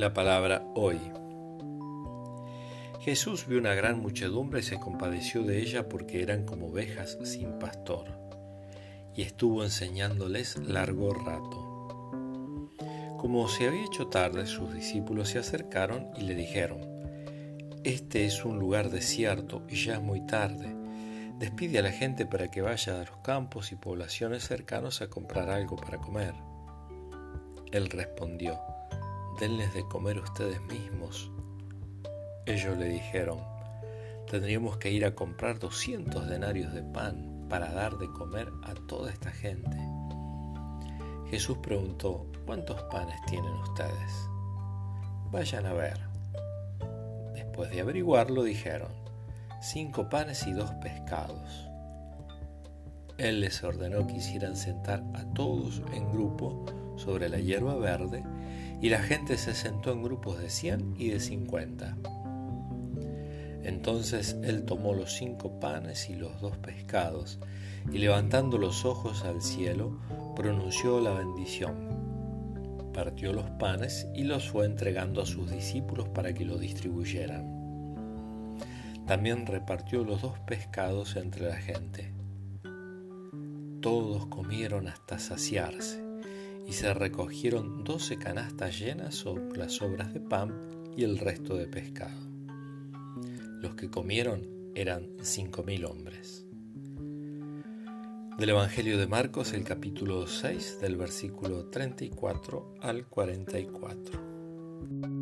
La palabra hoy. Jesús vio una gran muchedumbre y se compadeció de ella porque eran como ovejas sin pastor, y estuvo enseñándoles largo rato. Como se había hecho tarde, sus discípulos se acercaron y le dijeron, Este es un lugar desierto y ya es muy tarde. Despide a la gente para que vaya a los campos y poblaciones cercanos a comprar algo para comer. Él respondió, denles de comer ustedes mismos. Ellos le dijeron, tendríamos que ir a comprar 200 denarios de pan para dar de comer a toda esta gente. Jesús preguntó, ¿cuántos panes tienen ustedes? Vayan a ver. Después de averiguarlo dijeron, cinco panes y dos pescados. Él les ordenó que hicieran sentar a todos en grupo sobre la hierba verde y la gente se sentó en grupos de 100 y de 50. Entonces él tomó los cinco panes y los dos pescados, y levantando los ojos al cielo, pronunció la bendición. Partió los panes y los fue entregando a sus discípulos para que lo distribuyeran. También repartió los dos pescados entre la gente. Todos comieron hasta saciarse y se recogieron doce canastas llenas o las sobras de pan y el resto de pescado. Los que comieron eran cinco mil hombres. Del Evangelio de Marcos, el capítulo 6, del versículo 34 al 44.